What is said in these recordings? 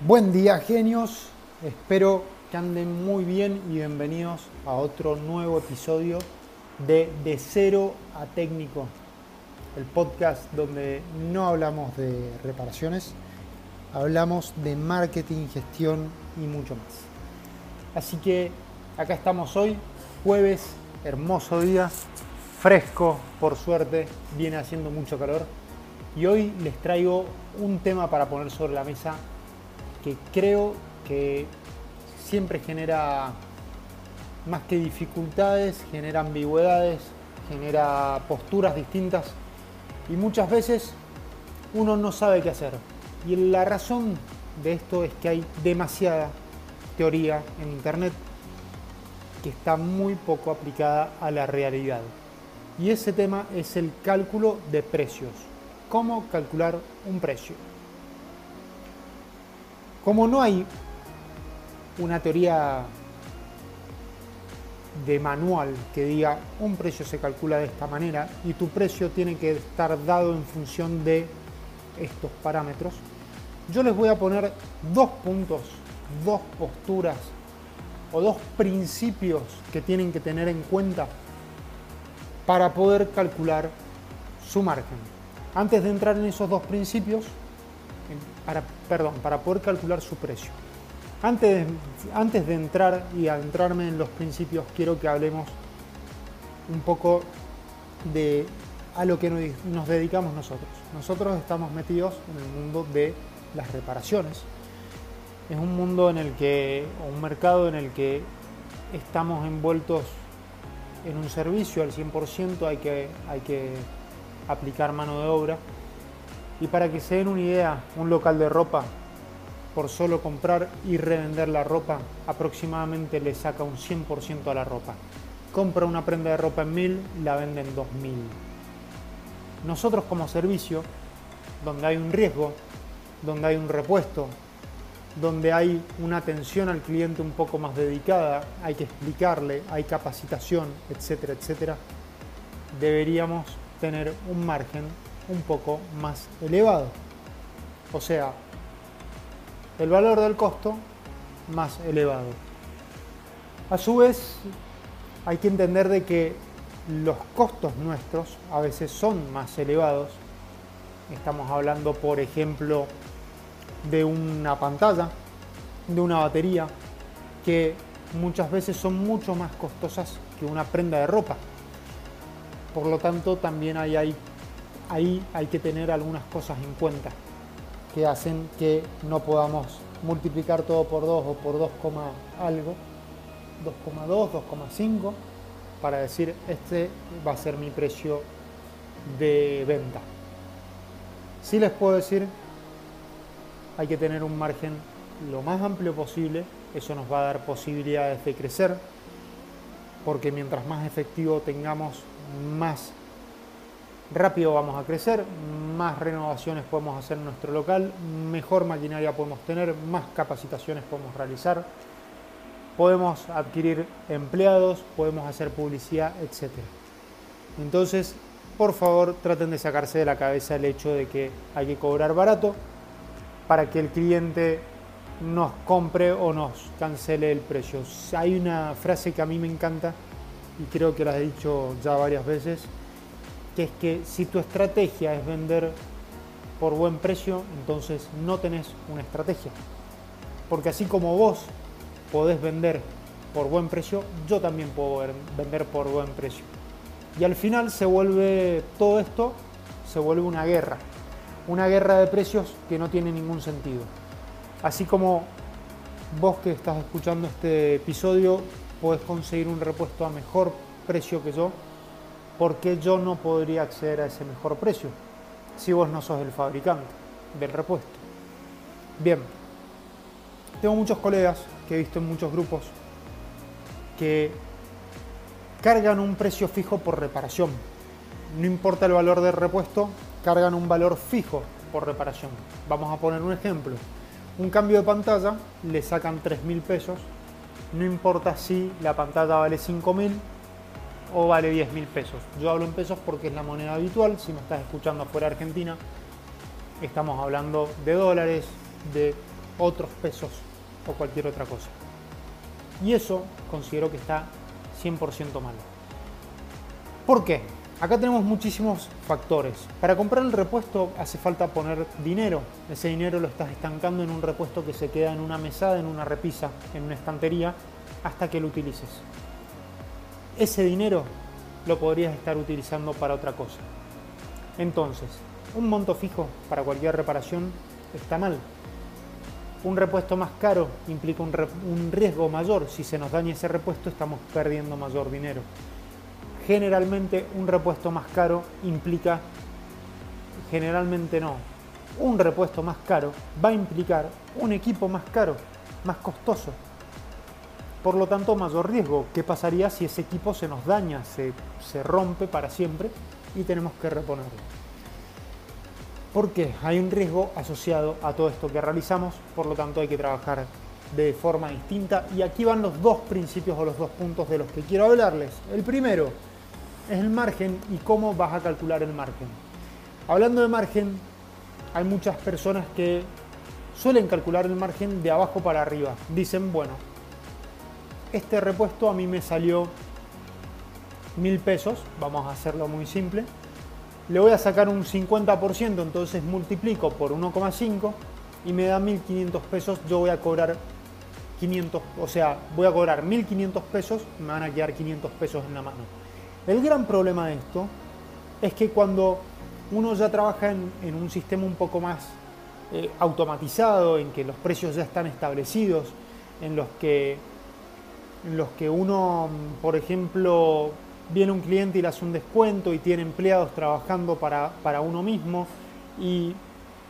Buen día genios, espero que anden muy bien y bienvenidos a otro nuevo episodio de De Cero a Técnico, el podcast donde no hablamos de reparaciones, hablamos de marketing, gestión y mucho más. Así que acá estamos hoy, jueves, hermoso día, fresco por suerte, viene haciendo mucho calor y hoy les traigo un tema para poner sobre la mesa creo que siempre genera más que dificultades, genera ambigüedades, genera posturas distintas y muchas veces uno no sabe qué hacer. Y la razón de esto es que hay demasiada teoría en Internet que está muy poco aplicada a la realidad. Y ese tema es el cálculo de precios. ¿Cómo calcular un precio? Como no hay una teoría de manual que diga un precio se calcula de esta manera y tu precio tiene que estar dado en función de estos parámetros, yo les voy a poner dos puntos, dos posturas o dos principios que tienen que tener en cuenta para poder calcular su margen. Antes de entrar en esos dos principios, para, perdón, para poder calcular su precio. Antes, antes de entrar y adentrarme en los principios, quiero que hablemos un poco de a lo que nos dedicamos nosotros. Nosotros estamos metidos en el mundo de las reparaciones. Es un mundo en el que, o un mercado en el que estamos envueltos en un servicio al 100%, hay que, hay que aplicar mano de obra y para que se den una idea, un local de ropa, por solo comprar y revender la ropa, aproximadamente le saca un 100% a la ropa. Compra una prenda de ropa en 1000, la vende en 2000. Nosotros como servicio, donde hay un riesgo, donde hay un repuesto, donde hay una atención al cliente un poco más dedicada, hay que explicarle, hay capacitación, etcétera, etcétera, deberíamos tener un margen un poco más elevado. O sea, el valor del costo más elevado. A su vez, hay que entender de que los costos nuestros a veces son más elevados. Estamos hablando, por ejemplo, de una pantalla, de una batería, que muchas veces son mucho más costosas que una prenda de ropa. Por lo tanto, también hay, hay ahí hay que tener algunas cosas en cuenta que hacen que no podamos multiplicar todo por 2 o por 2, algo, 2,2, 2,5, para decir este va a ser mi precio de venta. Si les puedo decir, hay que tener un margen lo más amplio posible, eso nos va a dar posibilidades de crecer, porque mientras más efectivo tengamos, más rápido vamos a crecer, más renovaciones podemos hacer en nuestro local, mejor maquinaria podemos tener, más capacitaciones podemos realizar, podemos adquirir empleados, podemos hacer publicidad, etc. Entonces, por favor, traten de sacarse de la cabeza el hecho de que hay que cobrar barato para que el cliente nos compre o nos cancele el precio. Hay una frase que a mí me encanta y creo que la he dicho ya varias veces, que es que si tu estrategia es vender por buen precio, entonces no tenés una estrategia. Porque así como vos podés vender por buen precio, yo también puedo vender por buen precio. Y al final se vuelve todo esto, se vuelve una guerra. Una guerra de precios que no tiene ningún sentido. Así como vos que estás escuchando este episodio podés conseguir un repuesto a mejor precio que yo, ¿por qué yo no podría acceder a ese mejor precio si vos no sos el fabricante del repuesto? Bien, tengo muchos colegas que he visto en muchos grupos que cargan un precio fijo por reparación. No importa el valor del repuesto, cargan un valor fijo por reparación. Vamos a poner un ejemplo. Un cambio de pantalla le sacan 3 mil pesos. No importa si la pantalla vale 5 mil o vale 10 mil pesos. Yo hablo en pesos porque es la moneda habitual. Si me estás escuchando fuera de Argentina, estamos hablando de dólares, de otros pesos o cualquier otra cosa. Y eso considero que está 100% mal. ¿Por qué? Acá tenemos muchísimos factores. Para comprar el repuesto hace falta poner dinero. Ese dinero lo estás estancando en un repuesto que se queda en una mesada, en una repisa, en una estantería, hasta que lo utilices. Ese dinero lo podrías estar utilizando para otra cosa. Entonces, un monto fijo para cualquier reparación está mal. Un repuesto más caro implica un, riesgo mayor. Si se nos daña ese repuesto, estamos perdiendo mayor dinero generalmente un repuesto más caro implica, generalmente no, un repuesto más caro va a implicar un equipo más caro, más costoso. Por lo tanto, mayor riesgo. ¿Qué pasaría si ese equipo se nos daña, se, se rompe para siempre y tenemos que reponerlo? Porque hay un riesgo asociado a todo esto que realizamos, por lo tanto hay que trabajar de forma distinta. Y aquí van los dos principios o los dos puntos de los que quiero hablarles. El primero, es el margen y cómo vas a calcular el margen. Hablando de margen, hay muchas personas que suelen calcular el margen de abajo para arriba. Dicen, bueno, este repuesto a mí me salió mil pesos, vamos a hacerlo muy simple. Le voy a sacar un 50%, entonces multiplico por 1,5 y me da 1500 pesos. Yo voy a cobrar 500, o sea, voy a cobrar 1500 pesos, me van a quedar 500 pesos en la mano. El gran problema de esto es que cuando uno ya trabaja en, un sistema un poco más eh, automatizado, en que los precios ya están establecidos, en los que, en los que uno, por ejemplo, viene un cliente y le hace un descuento y tiene empleados trabajando para, uno mismo y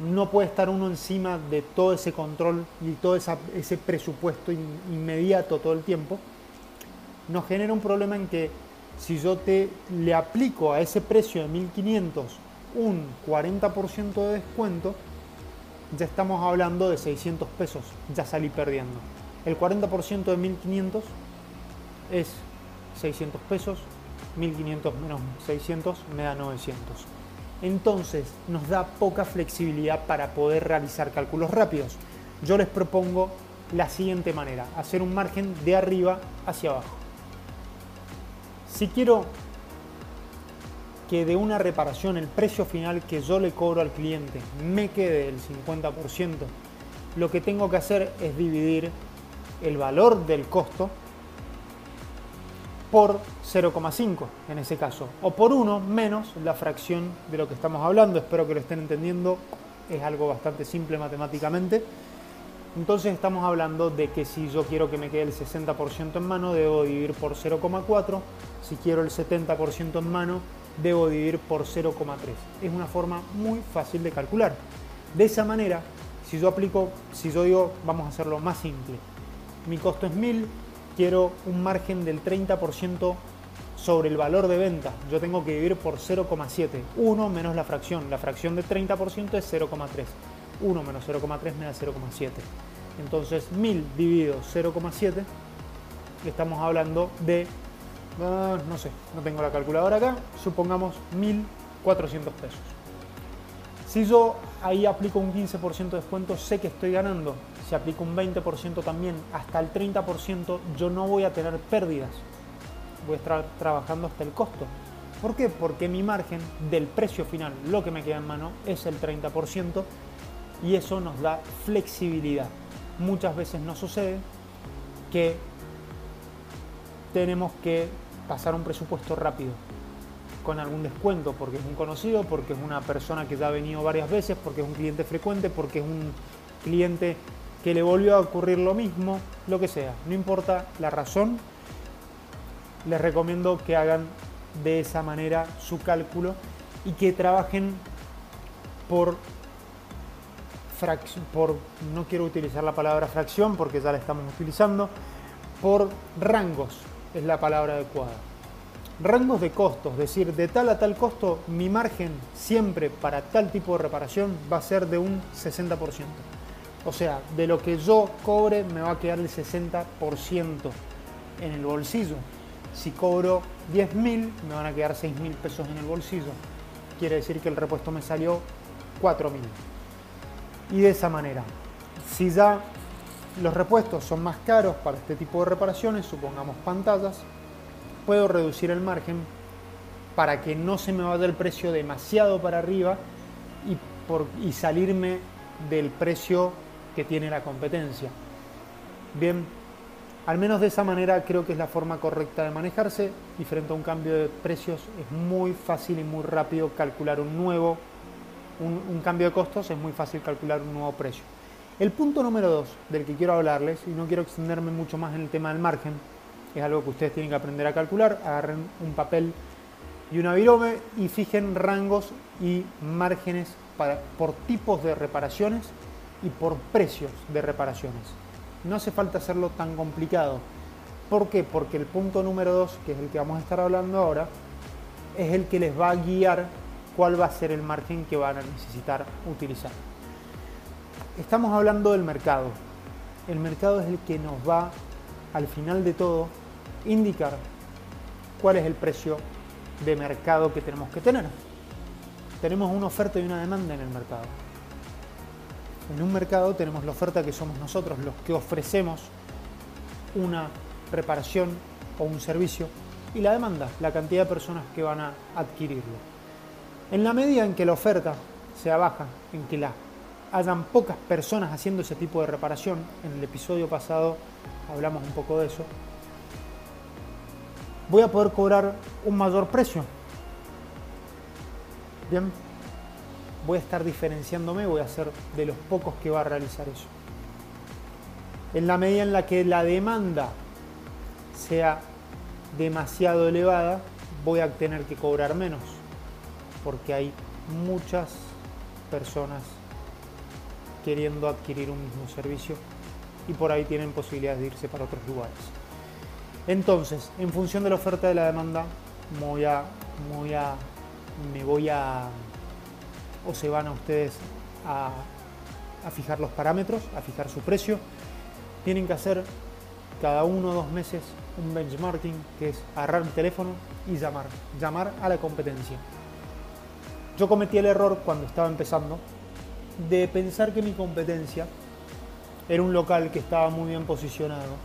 no puede estar uno encima de todo ese control y todo ese presupuesto inmediato todo el tiempo, nos genera un problema en que si yo te le aplico a ese precio de 1500 un 40% de descuento, ya estamos hablando de 600 pesos, ya salí perdiendo. El 40% de 1500 es 600 pesos, 1500 menos 600 me da 900. Entonces nos da poca flexibilidad para poder realizar cálculos rápidos. Yo les propongo la siguiente manera, hacer un margen de arriba hacia abajo. Si quiero que de una reparación el precio final que yo le cobro al cliente me quede el 50%, lo que tengo que hacer es dividir el valor del costo por 0,5 en ese caso, o por 1 menos la fracción de lo que estamos hablando. Espero que lo estén entendiendo, es algo bastante simple matemáticamente. Entonces estamos hablando de que si yo quiero que me quede el 60% en mano, debo dividir por 0,4. Si quiero el 70% en mano, debo dividir por 0,3. Es una forma muy fácil de calcular. De esa manera, si yo aplico, si yo digo, vamos a hacerlo más simple. Mi costo es 1000, quiero un margen del 30% sobre el valor de venta. Yo tengo que dividir por 0,7. 1 menos la fracción. La fracción de 30% es 0,3. 1 menos 0,3 me da 0,7. Entonces 1000 dividido 0,7, estamos hablando de, ah, no sé, no tengo la calculadora acá, supongamos 1400 pesos. Si yo ahí aplico un 15% de descuento, sé que estoy ganando. Si aplico un 20% también, hasta el 30%, yo no voy a tener pérdidas. Voy a estar trabajando hasta el costo. ¿Por qué? Porque mi margen del precio final, lo que me queda en mano, es el 30% y eso nos da flexibilidad. Muchas veces nos sucede que tenemos que pasar un presupuesto rápido con algún descuento porque es un conocido, porque es una persona que ya ha venido varias veces, porque es un cliente frecuente, porque es un cliente que le volvió a ocurrir lo mismo, lo que sea. No importa la razón, les recomiendo que hagan de esa manera su cálculo y que trabajen por por, no quiero utilizar la palabra fracción porque ya la estamos utilizando, por rangos es la palabra adecuada. Rangos de costos, es decir, de tal a tal costo, mi margen siempre para tal tipo de reparación va a ser de un 60%. O sea, de lo que yo cobre me va a quedar el 60% en el bolsillo. Si cobro 10.000, me van a quedar 6.000 pesos en el bolsillo. Quiere decir que el repuesto me salió 4.000 y de esa manera. Si ya los repuestos son más caros para este tipo de reparaciones, supongamos pantallas, puedo reducir el margen para que no se me vaya el precio demasiado para arriba y salirme del precio que tiene la competencia. Bien, al menos de esa manera creo que es la forma correcta de manejarse y frente a un cambio de precios es muy fácil y muy rápido calcular un nuevo, un, cambio de costos, es muy fácil calcular un nuevo precio. El punto número dos del que quiero hablarles, y no quiero extenderme mucho más en el tema del margen, es algo que ustedes tienen que aprender a calcular, agarren un papel y una virome y fijen rangos y márgenes para, por tipos de reparaciones y por precios de reparaciones. No hace falta hacerlo tan complicado. ¿Por qué? Porque el punto número 2, que es el que vamos a estar hablando ahora, es el que les va a guiar cuál va a ser el margen que van a necesitar utilizar. Estamos hablando del mercado. El mercado es el que nos va, al final de todo, indicar cuál es el precio de mercado que tenemos que tener. Tenemos una oferta y una demanda en el mercado. En un mercado tenemos la oferta que somos nosotros, los que ofrecemos una reparación o un servicio, y la demanda, la cantidad de personas que van a adquirirlo. En la medida en que la oferta sea baja, en que la, hayan pocas personas haciendo ese tipo de reparación, en el episodio pasado hablamos un poco de eso, voy a poder cobrar un mayor precio. Bien, voy a estar diferenciándome, voy a ser de los pocos que va a realizar eso. En la medida en la que la demanda sea demasiado elevada, voy a tener que cobrar menos, porque hay muchas personas queriendo adquirir un mismo servicio y por ahí tienen posibilidades de irse para otros lugares. Entonces, en función de la oferta de la demanda, voy a, voy a, me voy a o se van a ustedes a, fijar los parámetros, a fijar su precio. Tienen que hacer cada uno o dos meses un benchmarking, que es agarrar el teléfono y llamar, llamar a la competencia. Yo cometí el error cuando estaba empezando de pensar que mi competencia era un local que estaba muy bien posicionado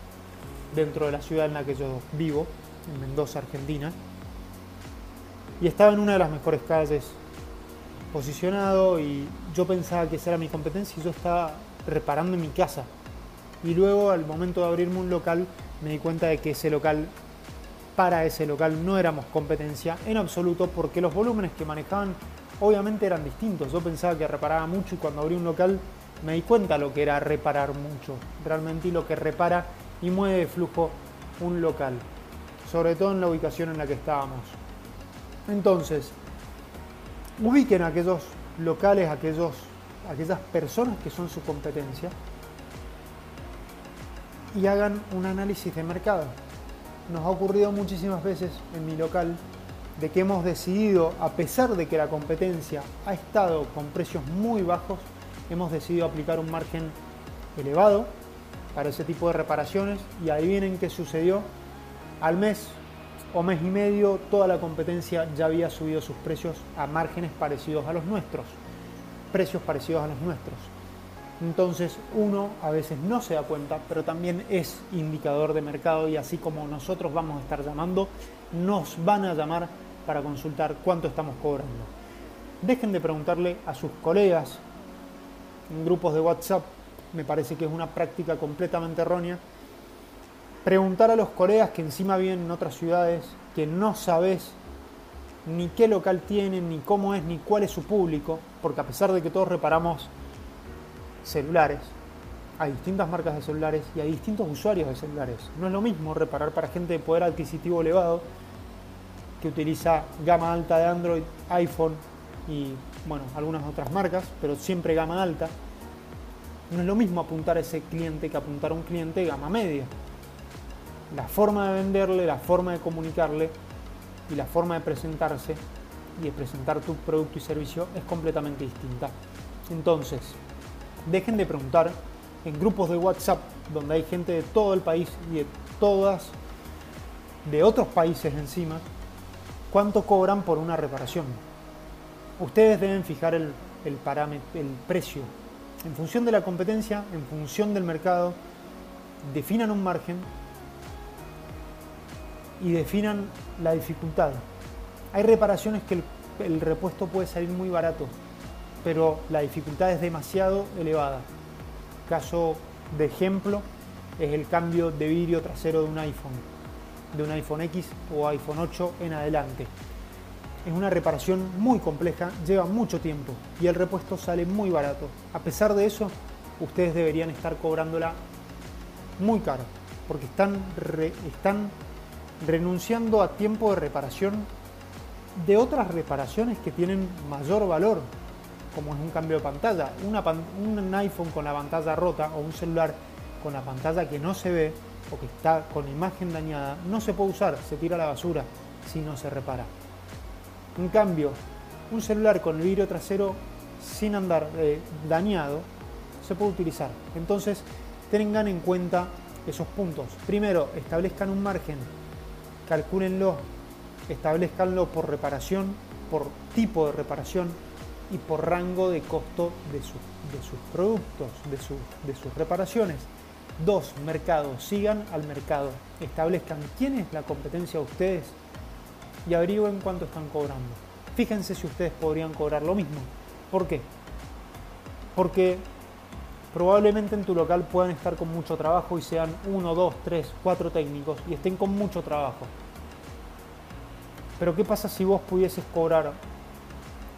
dentro de la ciudad en la que yo vivo, en Mendoza, Argentina, y estaba en una de las mejores calles posicionado y yo pensaba que esa era mi competencia y yo estaba reparando en mi casa. Y luego al momento de abrirme un local me di cuenta de que ese local, para ese local no éramos competencia en absoluto porque los volúmenes que manejaban obviamente eran distintos. Yo pensaba que reparaba mucho y cuando abrí un local me di cuenta lo que era reparar mucho, realmente y lo que repara y mueve flujo un local, sobre todo en la ubicación en la que estábamos. Entonces, ubiquen a aquellos locales, aquellos, aquellas personas que son su competencia y hagan un análisis de mercado. Nos ha ocurrido muchísimas veces en mi local de que hemos decidido, a pesar de que la competencia ha estado con precios muy bajos, hemos decidido aplicar un margen elevado para ese tipo de reparaciones y adivinen qué sucedió. Al mes o mes y medio toda la competencia ya había subido sus precios a márgenes parecidos a los nuestros, precios parecidos a los nuestros. Entonces uno a veces no se da cuenta, pero también es indicador de mercado y así como nosotros vamos a estar llamando, nos van a llamar para consultar cuánto estamos cobrando. Dejen de preguntarle a sus colegas en grupos de WhatsApp, me parece que es una práctica completamente errónea preguntar a los colegas que encima viven en otras ciudades, que no sabes ni qué local tienen, ni cómo es, ni cuál es su público, porque a pesar de que todos reparamos celulares, hay distintas marcas de celulares y hay distintos usuarios de celulares. No es lo mismo reparar para gente de poder adquisitivo elevado que utiliza gama alta de Android, iPhone y bueno, algunas otras marcas, pero siempre gama alta. No es lo mismo apuntar a ese cliente que apuntar a un cliente gama media la forma de venderle, la forma de comunicarle y la forma de presentarse y de presentar tu producto y servicio es completamente distinta. Entonces, dejen de preguntar en grupos de WhatsApp donde hay gente de todo el país y de todas, de otros países encima, cuánto cobran por una reparación. Ustedes deben fijar el, el, el precio En función de la competencia, en función del mercado, definan un margen y definan la dificultad. Hay reparaciones que el, repuesto puede salir muy barato, pero la dificultad es demasiado elevada. Caso de ejemplo es el cambio de vidrio trasero de un iPhone, de un iPhone X o iPhone 8 en adelante. Es una reparación muy compleja, lleva mucho tiempo y el repuesto sale muy barato. A pesar de eso, ustedes deberían estar cobrándola muy caro, porque están, están renunciando a tiempo de reparación de otras reparaciones que tienen mayor valor, como es un cambio de pantalla. un iPhone con la pantalla rota o un celular con la pantalla que no se ve o que está con imagen dañada, no se puede usar, se tira a la basura si no se repara. En cambio, un celular con el vidrio trasero sin andar eh, dañado se puede utilizar. Entonces, tengan en cuenta esos puntos. Primero, establezcan un margen, calcúlenlo, establezcanlo por reparación, por tipo de reparación y por rango de costo de, sus productos, de, sus reparaciones. Dos, mercado. Sigan al mercado. Establezcan quién es la competencia de ustedes y averigüen cuánto están cobrando. Fíjense si ustedes podrían cobrar lo mismo. ¿Por qué? Porque probablemente en tu local puedan estar con mucho trabajo y sean uno, dos, tres, cuatro técnicos y estén con mucho trabajo. Pero ¿qué pasa si vos pudieses cobrar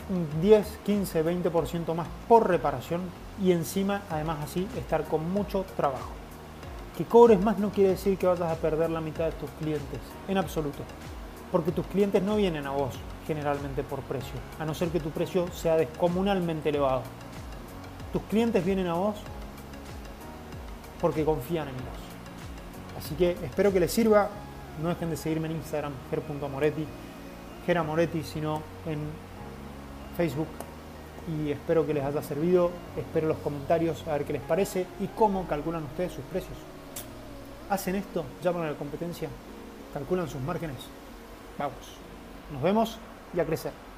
un 10, 15, 20% más por reparación y encima, además así, estar con mucho trabajo? Que cobres más no quiere decir que vayas a perder la mitad de tus clientes, en absoluto porque tus clientes no vienen a vos generalmente por precio, a no ser que tu precio sea descomunalmente elevado. Tus clientes vienen a vos porque confían en vos. Así que espero que les sirva. No dejen de seguirme en Instagram, ger.moretti, geramoretti, sino en Facebook. Y espero que les haya servido. Espero los comentarios a ver qué les parece y cómo calculan ustedes sus precios. ¿Hacen esto? ¿Llaman a la competencia? ¿Calculan sus márgenes? Vamos. Nos vemos y a crecer.